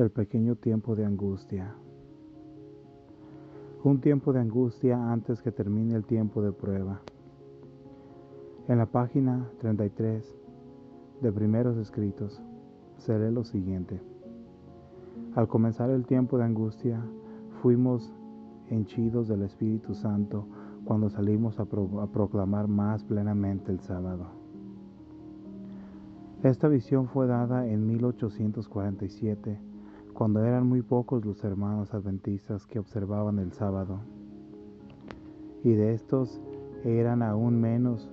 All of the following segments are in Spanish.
El pequeño tiempo de angustia. Un tiempo de angustia antes que termine el tiempo de prueba. En la página 33 de Primeros Escritos se lee lo siguiente. Al comenzar el tiempo de angustia, fuimos henchidos del Espíritu Santo cuando salimos a, proclamar más plenamente el sábado. Esta visión fue dada en 1847 cuando eran muy pocos los hermanos adventistas que observaban el sábado, y de estos eran aún menos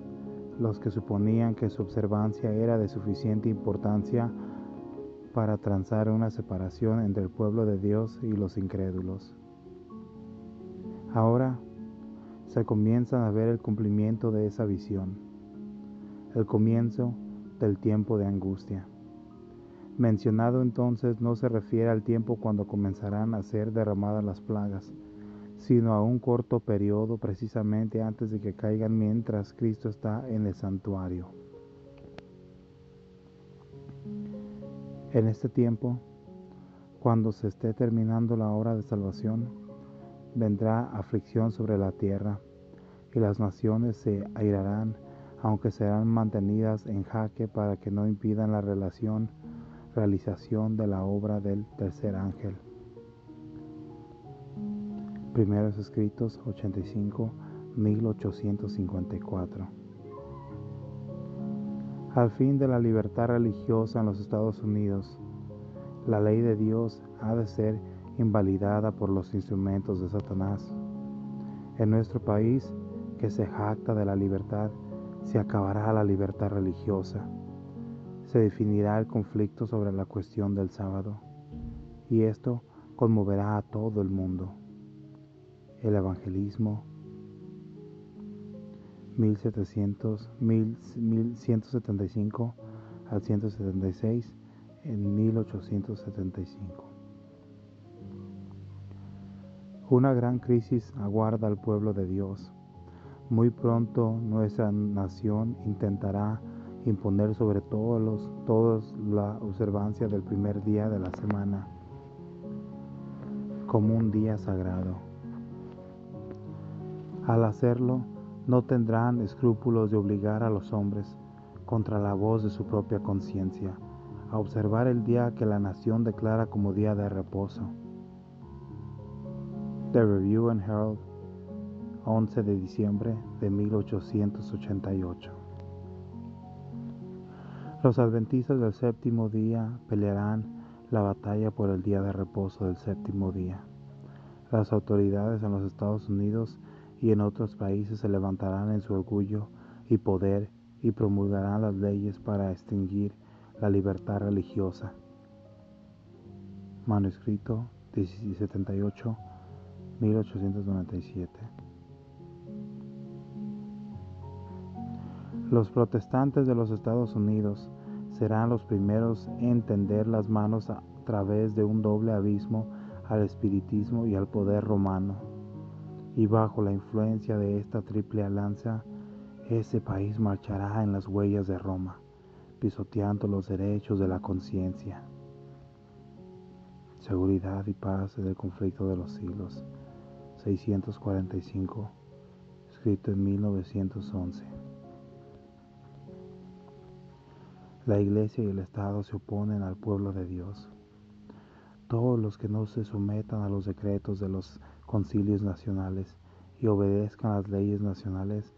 los que suponían que su observancia era de suficiente importancia para transar una separación entre el pueblo de Dios y los incrédulos. Ahora se comienza a ver el cumplimiento de esa visión, el comienzo del tiempo de angustia mencionado entonces no se refiere al tiempo cuando comenzarán a ser derramadas las plagas, sino a un corto periodo precisamente antes de que caigan mientras Cristo está en el santuario. En este tiempo, cuando se esté terminando la hora de salvación, vendrá aflicción sobre la tierra, y las naciones se airarán, aunque serán mantenidas en jaque para que no impidan la relación realización de la obra del tercer ángel. Primeros escritos 85 1854. Al fin de la libertad religiosa en los Estados Unidos, la ley de Dios ha de ser invalidada por los instrumentos de Satanás. En nuestro país, que se jacta de la libertad, se acabará la libertad religiosa se definirá el conflicto sobre la cuestión del sábado, y esto conmoverá a todo el mundo. El evangelismo 1700, 1175 al 176 en 1875. Una gran crisis aguarda al pueblo de Dios. Muy pronto nuestra nación intentará imponer sobre todos los, todos la observancia del primer día de la semana como un día sagrado. Al hacerlo, no tendrán escrúpulos de obligar a los hombres, contra la voz de su propia conciencia, a observar el día que la nación declara como día de reposo. The Review and Herald, 11 de diciembre de 1888. Los adventistas del séptimo día pelearán la batalla por el día de reposo del séptimo día. Las autoridades en los Estados Unidos y en otros países se levantarán en su orgullo y poder y promulgarán las leyes para extinguir la libertad religiosa. Manuscrito 1778 1897 Los protestantes de los Estados Unidos serán los primeros en tender las manos a través de un doble abismo al espiritismo y al poder romano. Y bajo la influencia de esta triple alianza, ese país marchará en las huellas de Roma, pisoteando los derechos de la conciencia. Seguridad y paz del conflicto de los siglos. 645, escrito en 1911. La iglesia y el Estado se oponen al pueblo de Dios. Todos los que no se sometan a los decretos de los concilios nacionales y obedezcan las leyes nacionales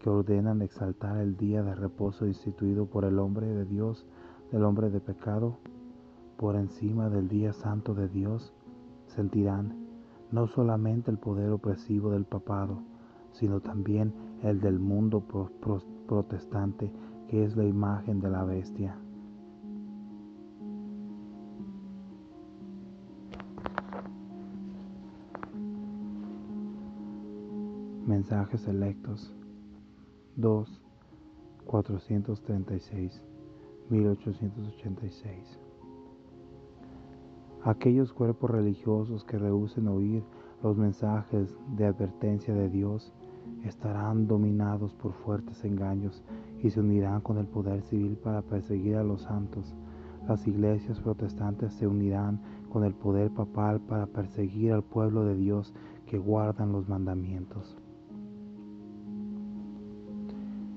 que ordenan exaltar el día de reposo instituido por el hombre de Dios, del hombre de pecado, por encima del día santo de Dios, sentirán no solamente el poder opresivo del papado, sino también el del mundo protestante que es la imagen de la bestia. Mensajes selectos 2 436 1886 Aquellos cuerpos religiosos que rehúsen oír los mensajes de advertencia de Dios estarán dominados por fuertes engaños y se unirán con el poder civil para perseguir a los santos. Las iglesias protestantes se unirán con el poder papal para perseguir al pueblo de Dios que guardan los mandamientos.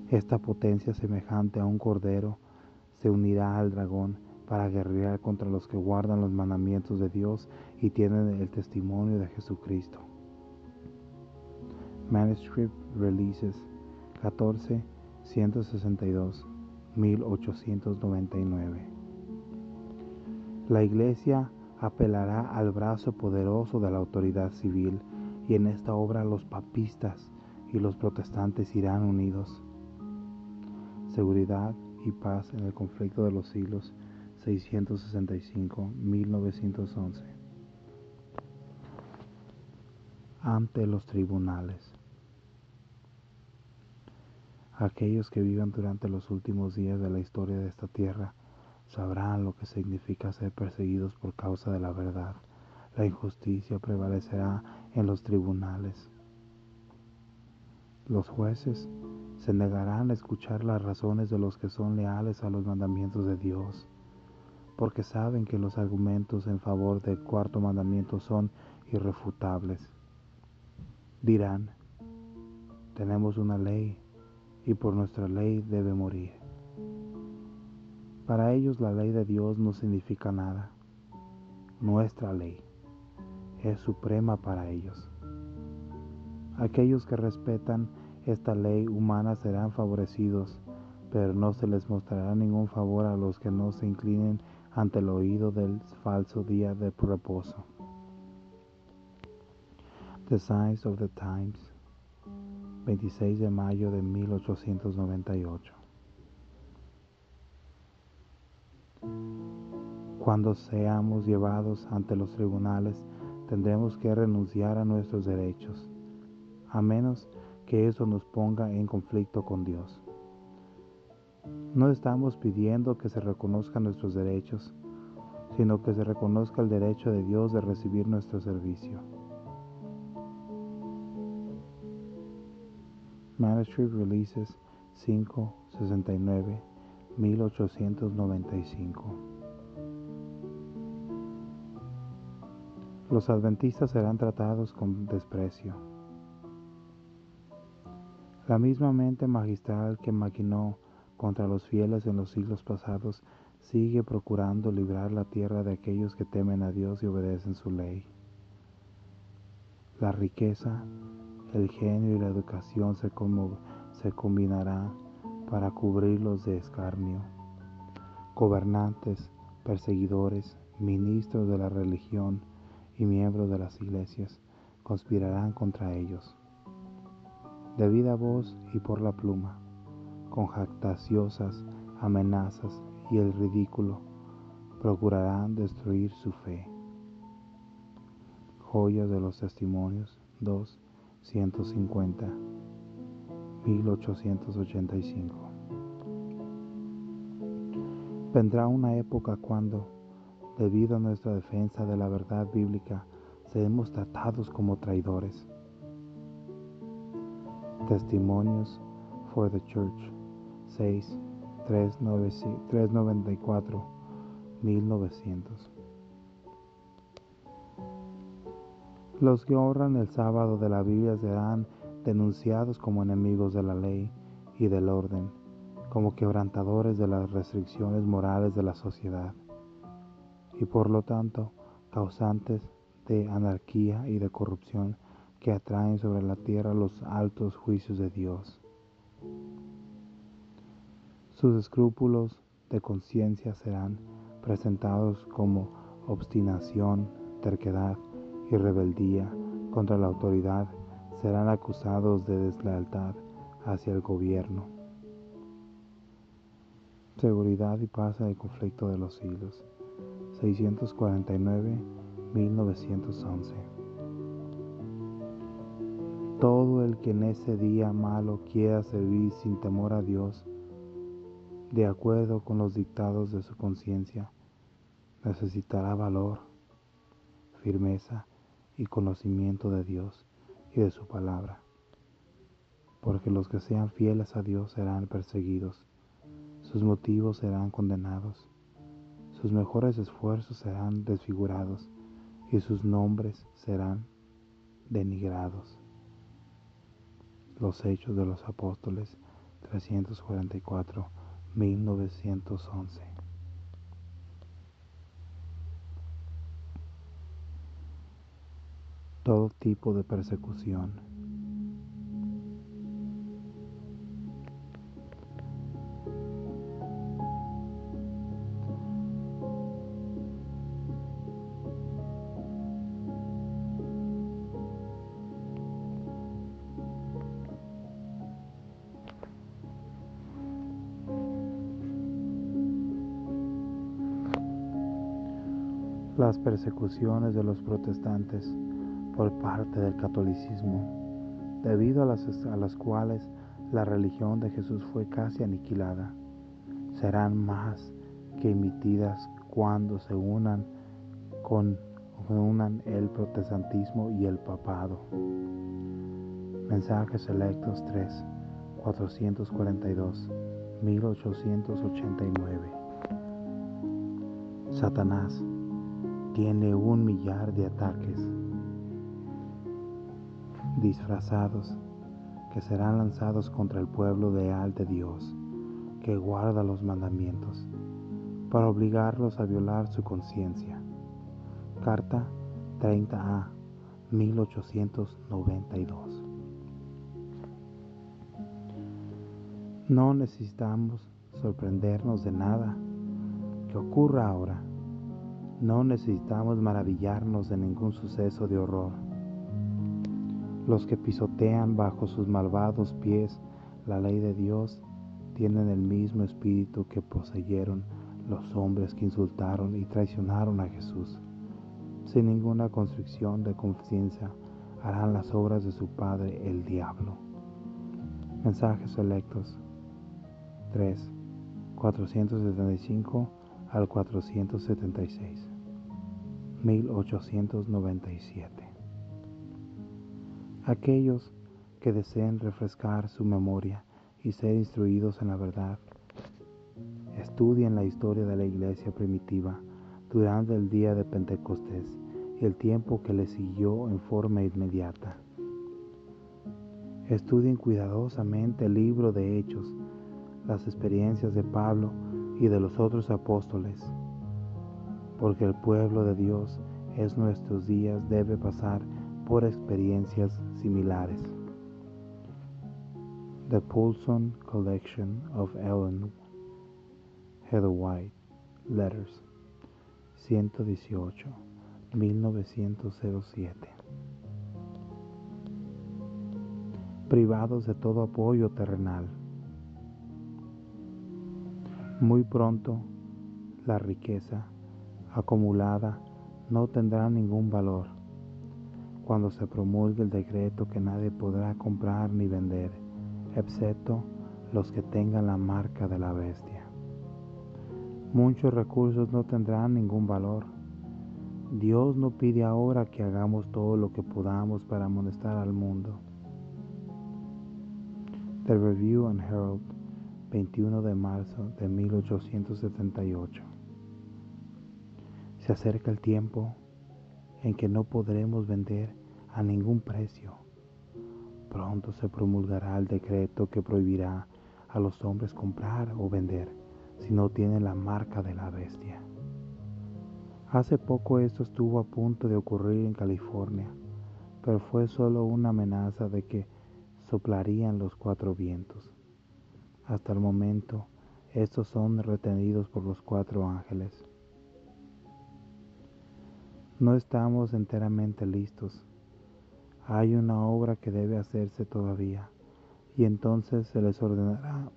Esta potencia semejante a un cordero se unirá al dragón para guerrear contra los que guardan los mandamientos de Dios y tienen el testimonio de Jesucristo. Manuscript Releases 14 162 1899 La Iglesia apelará al brazo poderoso de la autoridad civil y en esta obra los papistas y los protestantes irán unidos. Seguridad y paz en el conflicto de los siglos 665-1911 ante los tribunales. Aquellos que vivan durante los últimos días de la historia de esta tierra sabrán lo que significa ser perseguidos por causa de la verdad. La injusticia prevalecerá en los tribunales. Los jueces se negarán a escuchar las razones de los que son leales a los mandamientos de Dios, porque saben que los argumentos en favor del cuarto mandamiento son irrefutables. Dirán, tenemos una ley y por nuestra ley debe morir. Para ellos la ley de Dios no significa nada. Nuestra ley es suprema para ellos. Aquellos que respetan esta ley humana serán favorecidos, pero no se les mostrará ningún favor a los que no se inclinen ante el oído del falso día de reposo. The Signs of the Times 26 de mayo de 1898. Cuando seamos llevados ante los tribunales, tendremos que renunciar a nuestros derechos, a menos que eso nos ponga en conflicto con Dios. No estamos pidiendo que se reconozcan nuestros derechos, sino que se reconozca el derecho de Dios de recibir nuestro servicio. Manuscript Releases 569 1895 Los adventistas serán tratados con desprecio. La misma mente magistral que maquinó contra los fieles en los siglos pasados sigue procurando librar la tierra de aquellos que temen a Dios y obedecen su ley. La riqueza el genio y la educación se, se combinarán para cubrirlos de escarnio. Gobernantes, perseguidores, ministros de la religión y miembros de las iglesias conspirarán contra ellos. De viva voz y por la pluma, con jactaciosas amenazas y el ridículo, procurarán destruir su fe. Joyas de los testimonios 2 150 1885 Vendrá una época cuando, debido a nuestra defensa de la verdad bíblica, seremos tratados como traidores. Testimonios for the Church 6 394 1900 Los que honran el sábado de la Biblia serán denunciados como enemigos de la ley y del orden, como quebrantadores de las restricciones morales de la sociedad, y por lo tanto causantes de anarquía y de corrupción que atraen sobre la tierra los altos juicios de Dios. Sus escrúpulos de conciencia serán presentados como obstinación, terquedad, y rebeldía contra la autoridad serán acusados de deslealtad hacia el gobierno. Seguridad y paz en el conflicto de los siglos. 649-1911. Todo el que en ese día malo quiera servir sin temor a Dios, de acuerdo con los dictados de su conciencia, necesitará valor, firmeza y conocimiento de Dios y de su palabra. Porque los que sean fieles a Dios serán perseguidos, sus motivos serán condenados, sus mejores esfuerzos serán desfigurados y sus nombres serán denigrados. Los Hechos de los Apóstoles 344 1911 Todo tipo de persecución. Las persecuciones de los protestantes por parte del catolicismo, debido a las, a las cuales la religión de Jesús fue casi aniquilada, serán más que emitidas cuando se unan con unan el protestantismo y el papado. Mensajes selectos 3, 442, 1889. Satanás tiene un millar de ataques disfrazados que serán lanzados contra el pueblo leal de Dios que guarda los mandamientos para obligarlos a violar su conciencia. Carta 30A 1892 No necesitamos sorprendernos de nada que ocurra ahora no necesitamos maravillarnos de ningún suceso de horror. Los que pisotean bajo sus malvados pies la ley de Dios tienen el mismo espíritu que poseyeron los hombres que insultaron y traicionaron a Jesús. Sin ninguna constricción de conciencia harán las obras de su padre el diablo. Mensajes selectos 3. 475 al 476. 1897. Aquellos que deseen refrescar su memoria y ser instruidos en la verdad, estudien la historia de la iglesia primitiva durante el día de Pentecostés y el tiempo que le siguió en forma inmediata. Estudien cuidadosamente el libro de Hechos, las experiencias de Pablo y de los otros apóstoles, porque el pueblo de Dios en nuestros días debe pasar por experiencias similares. The Paulson Collection of Ellen Heather White Letters 118 1907 Privados de todo apoyo terrenal. Muy pronto la riqueza acumulada no tendrá ningún valor cuando se promulgue el decreto que nadie podrá comprar ni vender, excepto los que tengan la marca de la bestia. Muchos recursos no tendrán ningún valor. Dios no pide ahora que hagamos todo lo que podamos para amonestar al mundo. The Review and Herald, 21 de marzo de 1878. Se acerca el tiempo en que no podremos vender a ningún precio. Pronto se promulgará el decreto que prohibirá a los hombres comprar o vender si no tienen la marca de la bestia. Hace poco esto estuvo a punto de ocurrir en California, pero fue solo una amenaza de que soplarían los cuatro vientos. Hasta el momento, estos son retenidos por los cuatro ángeles. No estamos enteramente listos. Hay una obra que debe hacerse todavía y entonces se les ordenará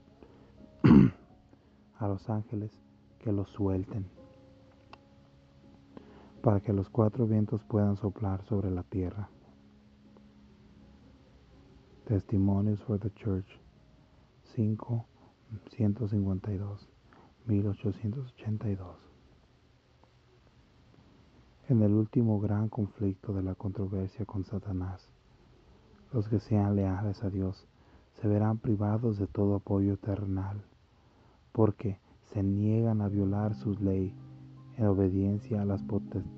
a los ángeles que los suelten para que los cuatro vientos puedan soplar sobre la tierra. Testimonios for the Church 5 152 1882 en el último gran conflicto de la controversia con Satanás. Los que sean leales a Dios se verán privados de todo apoyo terrenal, porque se niegan a violar su ley en obediencia a las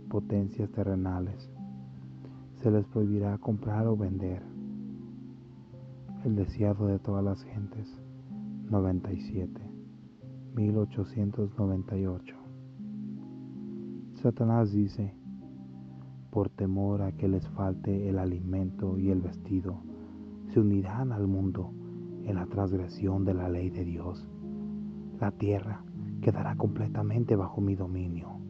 potencias terrenales. Se les prohibirá comprar o vender. El deseado de todas las gentes. 97. 1898. Satanás dice, por temor a que les falte el alimento y el vestido, se unirán al mundo en la transgresión de la ley de Dios. La tierra quedará completamente bajo mi dominio.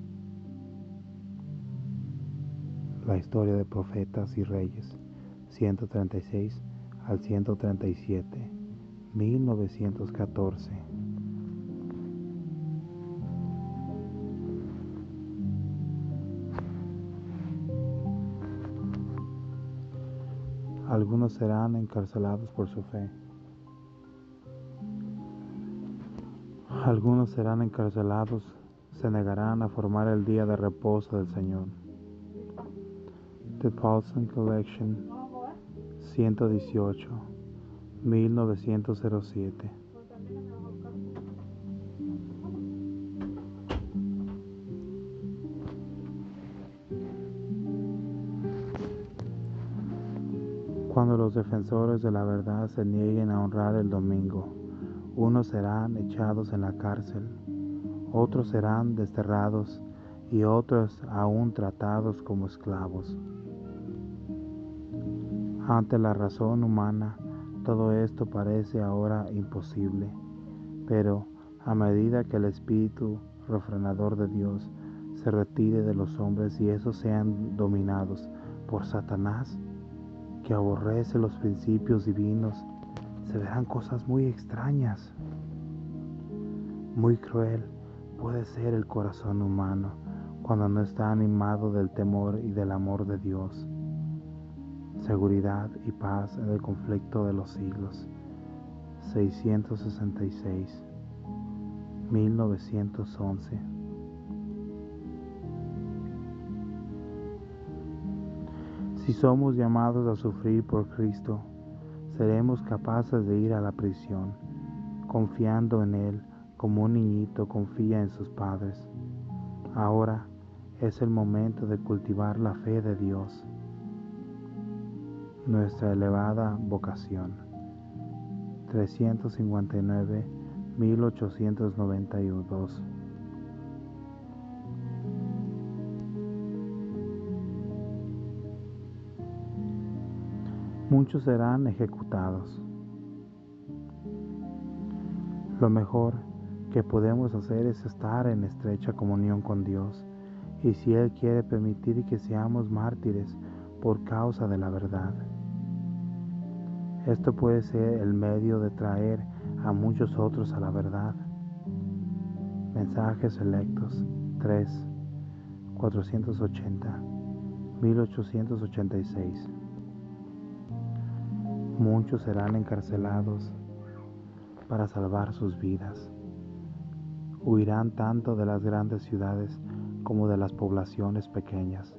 La historia de profetas y reyes, 136 al 137, 1914. Algunos serán encarcelados por su fe. Algunos serán encarcelados, se negarán a formar el día de reposo del Señor. The Paulson Collection 118 1907 Cuando los defensores de la verdad se nieguen a honrar el domingo, unos serán echados en la cárcel, otros serán desterrados y otros aún tratados como esclavos. Ante la razón humana, todo esto parece ahora imposible, pero a medida que el Espíritu refrenador de Dios se retire de los hombres y esos sean dominados por Satanás, que aborrece los principios divinos se verán cosas muy extrañas. Muy cruel puede ser el corazón humano cuando no está animado del temor y del amor de Dios. Seguridad y paz en el conflicto de los siglos. 666 1911 Si somos llamados a sufrir por Cristo, seremos capaces de ir a la prisión, confiando en Él como un niñito confía en sus padres. Ahora es el momento de cultivar la fe de Dios, nuestra elevada vocación. 359 muchos serán ejecutados. Lo mejor que podemos hacer es estar en estrecha comunión con Dios y si Él quiere permitir que seamos mártires por causa de la verdad. Esto puede ser el medio de traer a muchos otros a la verdad. Mensajes selectos 3, 480, 1886. Muchos serán encarcelados para salvar sus vidas. Huirán tanto de las grandes ciudades como de las poblaciones pequeñas,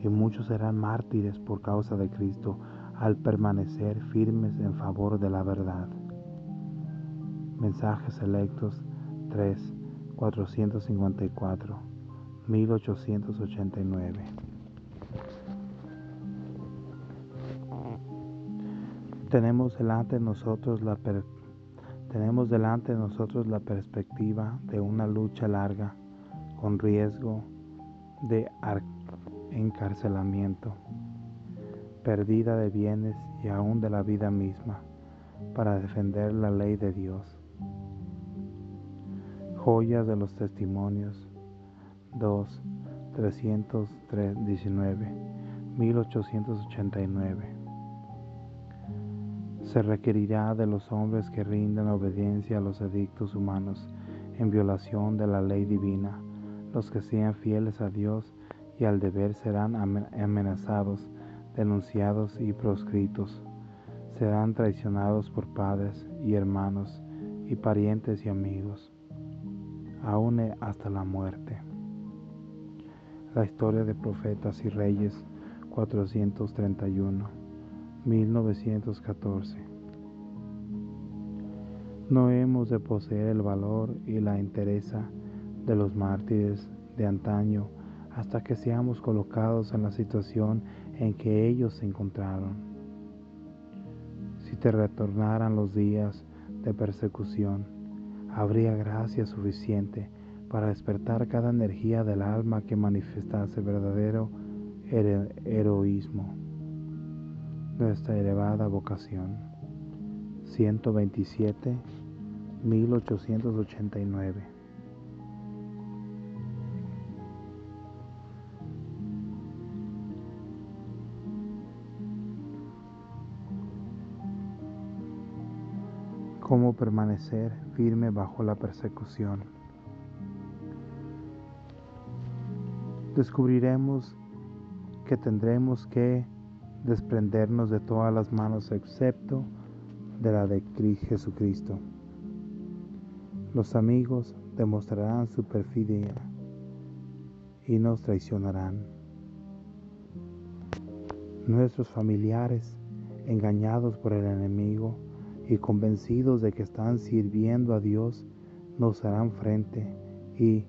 y muchos serán mártires por causa de Cristo al permanecer firmes en favor de la verdad. Mensajes selectos 3, 454, 1889. Tenemos delante de nosotros la tenemos delante de nosotros la perspectiva de una lucha larga con riesgo de encarcelamiento, pérdida de bienes y aún de la vida misma para defender la ley de Dios. Joyas de los testimonios 2 319 1889 se requerirá de los hombres que rindan obediencia a los edictos humanos en violación de la ley divina. Los que sean fieles a Dios y al deber serán amenazados, denunciados y proscritos. Serán traicionados por padres y hermanos y parientes y amigos, aún hasta la muerte. La historia de profetas y reyes 431 1914. No hemos de poseer el valor y la entereza de los mártires de antaño hasta que seamos colocados en la situación en que ellos se encontraron. Si te retornaran los días de persecución, habría gracia suficiente para despertar cada energía del alma que manifestase verdadero heroísmo, nuestra elevada vocación. 127, 1889 cómo permanecer firme bajo la persecución. Descubriremos que tendremos que desprendernos de todas las manos excepto de la de Jesucristo. Los amigos demostrarán su perfidia y nos traicionarán. Nuestros familiares, engañados por el enemigo, y convencidos de que están sirviendo a Dios, nos harán frente y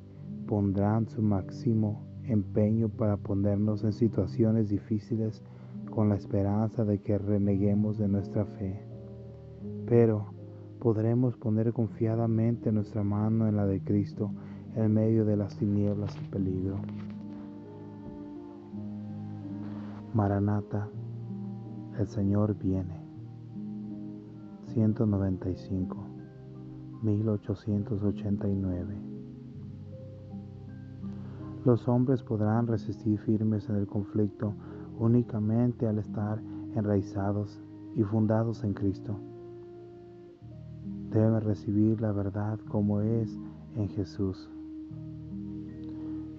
pondrán su máximo empeño para ponernos en situaciones difíciles con la esperanza de que reneguemos de nuestra fe. Pero podremos poner confiadamente nuestra mano en la de Cristo en medio de las tinieblas y peligro. Maranata, el Señor viene. 195, 1889. Los hombres podrán resistir firmes en el conflicto únicamente al estar enraizados y fundados en Cristo. Deben recibir la verdad como es en Jesús.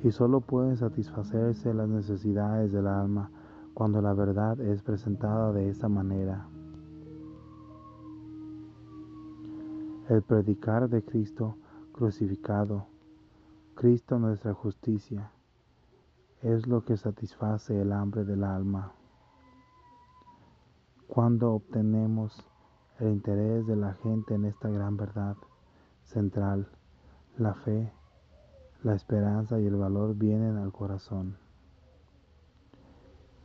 Y solo pueden satisfacerse las necesidades del alma cuando la verdad es presentada de esa manera. El predicar de Cristo crucificado, Cristo nuestra justicia, es lo que satisface el hambre del alma. Cuando obtenemos el interés de la gente en esta gran verdad central, la fe, la esperanza y el valor vienen al corazón.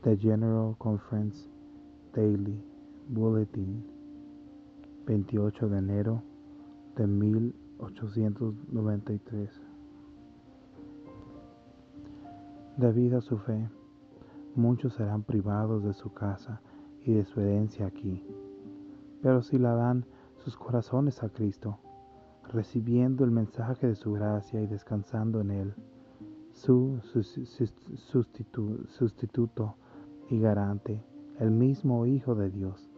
The General Conference Daily Bulletin 28 de enero de 1893. Debido a su fe, muchos serán privados de su casa y de su herencia aquí, pero si la dan sus corazones a Cristo, recibiendo el mensaje de su gracia y descansando en Él, su sustituto y garante, el mismo Hijo de Dios,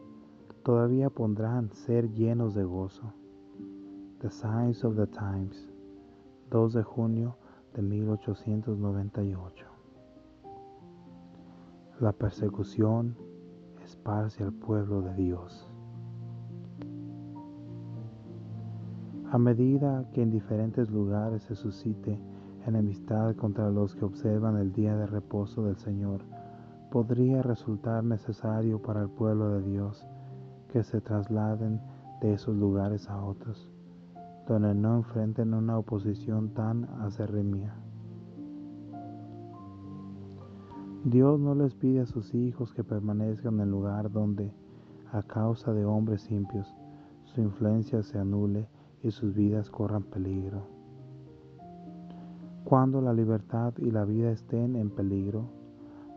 todavía pondrán ser llenos de gozo. The Signs of the Times, 2 de junio de 1898. La persecución esparce al pueblo de Dios. A medida que en diferentes lugares se suscite enemistad contra los que observan el día de reposo del Señor, podría resultar necesario para el pueblo de Dios que se trasladen de esos lugares a otros donde no enfrenten una oposición tan acérrima. Dios no les pide a sus hijos que permanezcan en el lugar donde, a causa de hombres impios, su influencia se anule y sus vidas corran peligro. Cuando la libertad y la vida estén en peligro,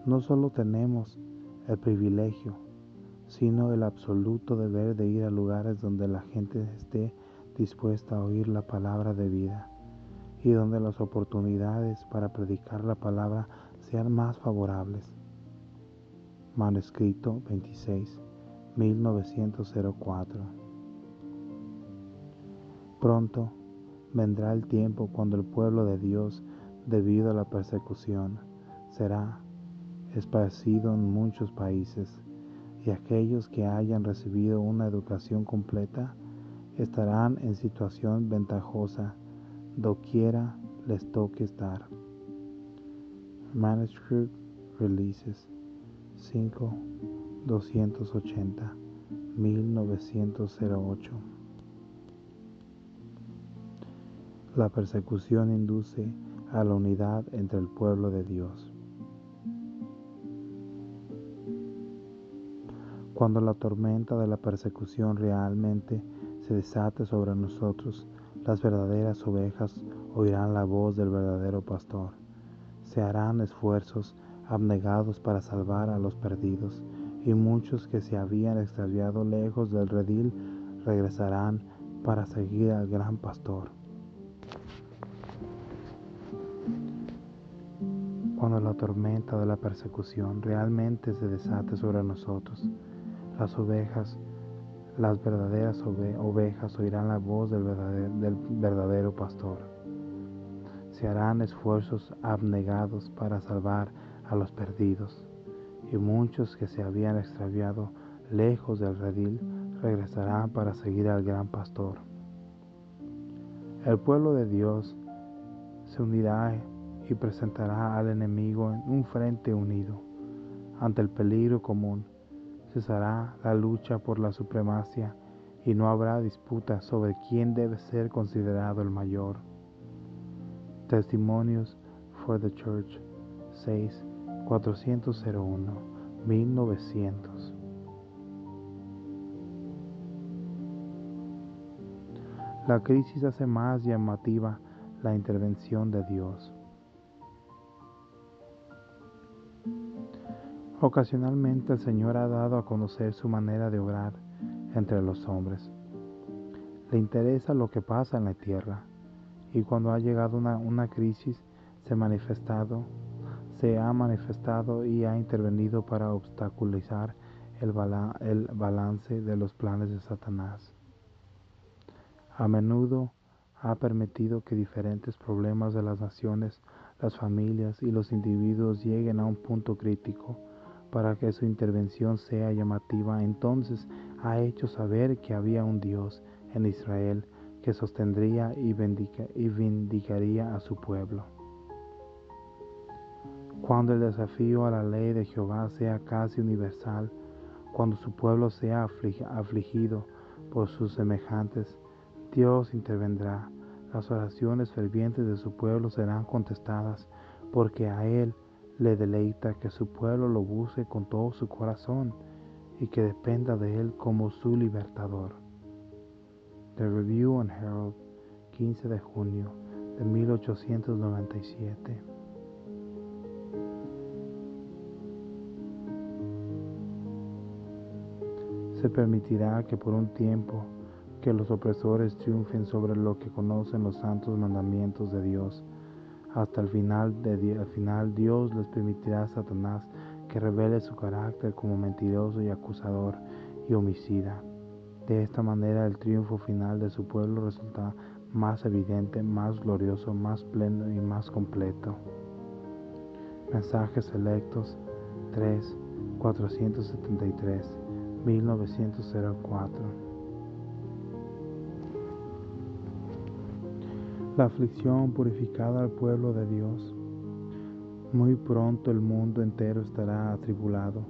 no solo tenemos el privilegio, sino el absoluto deber de ir a lugares donde la gente esté dispuesta a oír la palabra de vida y donde las oportunidades para predicar la palabra sean más favorables. Manuscrito 26, 1904. Pronto vendrá el tiempo cuando el pueblo de Dios, debido a la persecución, será esparcido en muchos países y aquellos que hayan recibido una educación completa estarán en situación ventajosa doquiera les toque estar. Manuscript Releases 5 280 1908 La persecución induce a la unidad entre el pueblo de Dios. Cuando la tormenta de la persecución realmente se desate sobre nosotros, las verdaderas ovejas oirán la voz del verdadero pastor. Se harán esfuerzos abnegados para salvar a los perdidos, y muchos que se habían extraviado lejos del redil regresarán para seguir al gran pastor. Cuando la tormenta de la persecución realmente se desate sobre nosotros, las ovejas, las verdaderas ovejas oirán la voz del verdadero, pastor. Se harán esfuerzos abnegados para salvar a los perdidos, y muchos que se habían extraviado lejos del redil regresarán para seguir al gran pastor. El pueblo de Dios se unirá y presentará al enemigo en un frente unido. Ante el peligro común, cesará la lucha por la supremacia y no habrá disputa sobre quién debe ser considerado el mayor. Testimonios for the Church 6 401 1900 La crisis hace más llamativa la intervención de Dios. Ocasionalmente el Señor ha dado a conocer su manera de obrar entre los hombres. Le interesa lo que pasa en la tierra y cuando ha llegado una, crisis se, manifestado, se ha manifestado y ha intervenido para obstaculizar el, el balance de los planes de Satanás. A menudo ha permitido que diferentes problemas de las naciones, las familias y los individuos lleguen a un punto crítico para que su intervención sea llamativa, entonces ha hecho saber que había un Dios en Israel que sostendría y, vindicaría a su pueblo. Cuando el desafío a la ley de Jehová sea casi universal, cuando su pueblo sea afligido por sus semejantes, Dios intervendrá. Las oraciones fervientes de su pueblo serán contestadas, porque a Él le deleita que su pueblo lo busque con todo su corazón y que dependa de él como su libertador. The Review and Herald, 15 de junio de 1897. Se permitirá que por un tiempo que los opresores triunfen sobre lo que conocen los santos mandamientos de Dios hasta el final, de, final Dios les permitirá a Satanás que revele su carácter como mentiroso y acusador y homicida. De esta manera el triunfo final de su pueblo resulta más evidente, más glorioso, más pleno y más completo. Mensajes selectos 3, 473, 1904. la aflicción purificada al pueblo de Dios. Muy pronto el mundo entero estará atribulado.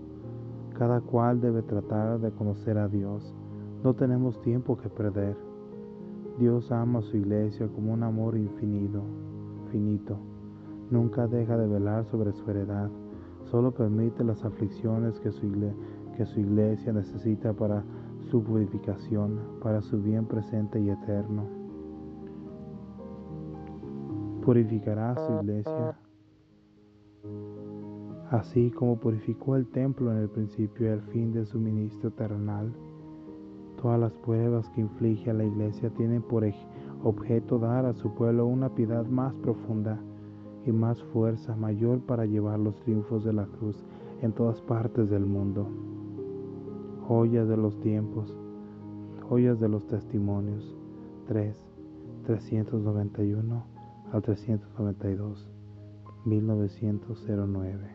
Cada cual debe tratar de conocer a Dios. No tenemos tiempo que perder. Dios ama a su iglesia como un amor infinito, finito. Nunca deja de velar sobre su heredad. Solo permite las aflicciones que su, que su iglesia necesita para su purificación, para su bien presente y eterno purificará su iglesia, así como purificó el templo en el principio y al fin de su ministro terrenal. Todas las pruebas que inflige a la iglesia tienen por objeto dar a su pueblo una piedad más profunda y más fuerza mayor para llevar los triunfos de la cruz en todas partes del mundo. Joyas de los tiempos, joyas de los testimonios. 3. 391 al 392, 1909.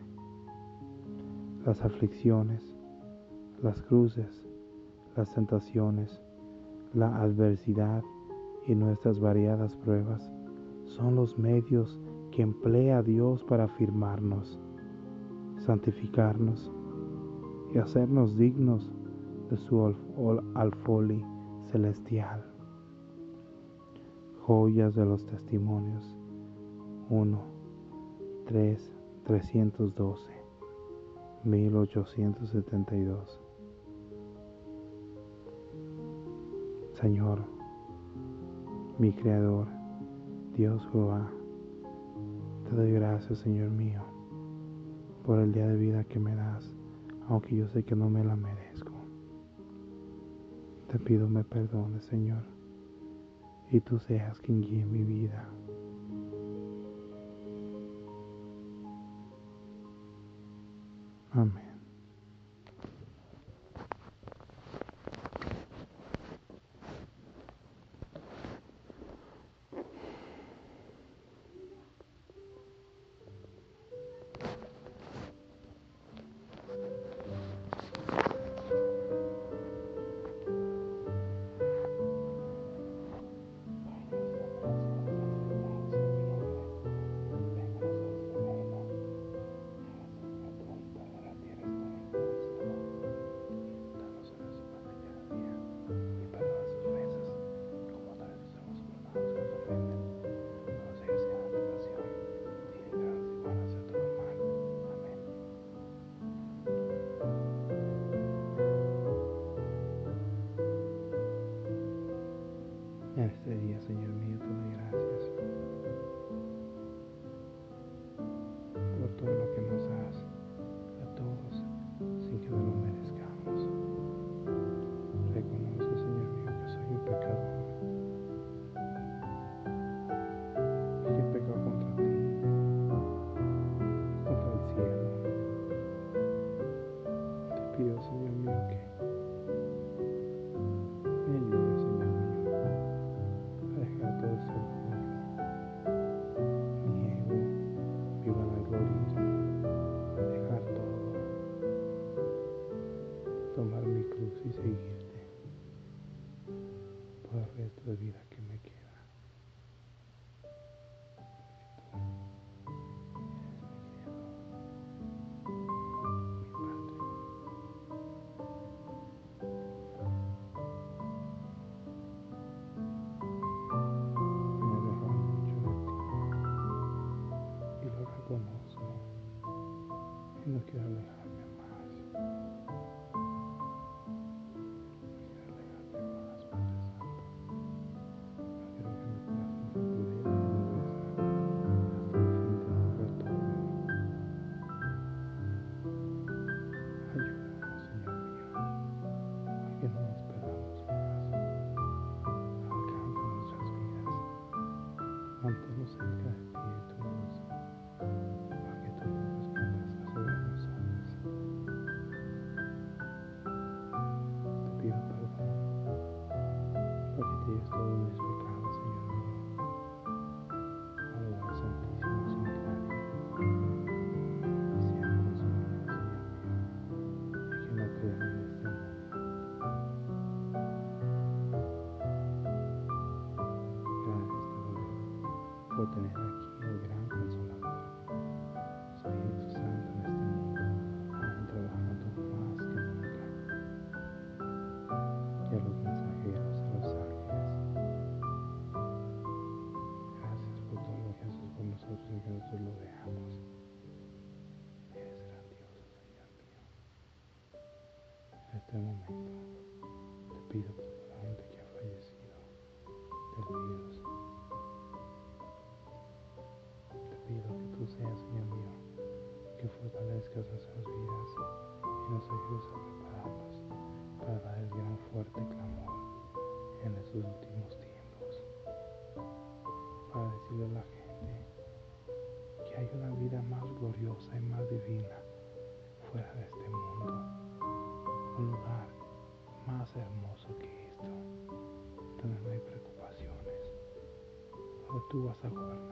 Las aflicciones, las cruces, las tentaciones, la adversidad y nuestras variadas pruebas son los medios que emplea Dios para afirmarnos, santificarnos y hacernos dignos de su alfoli celestial. Joyas de los Testimonios 1, 3, 312, 1872. Señor, mi Creador, Dios Jehová. Te doy gracias, Señor mío, por el día de vida que me das, aunque yo sé que no me la merezco. Te pido me perdones, Señor, y tú seas quien guíe mi vida. Amén. tú vas a jugar.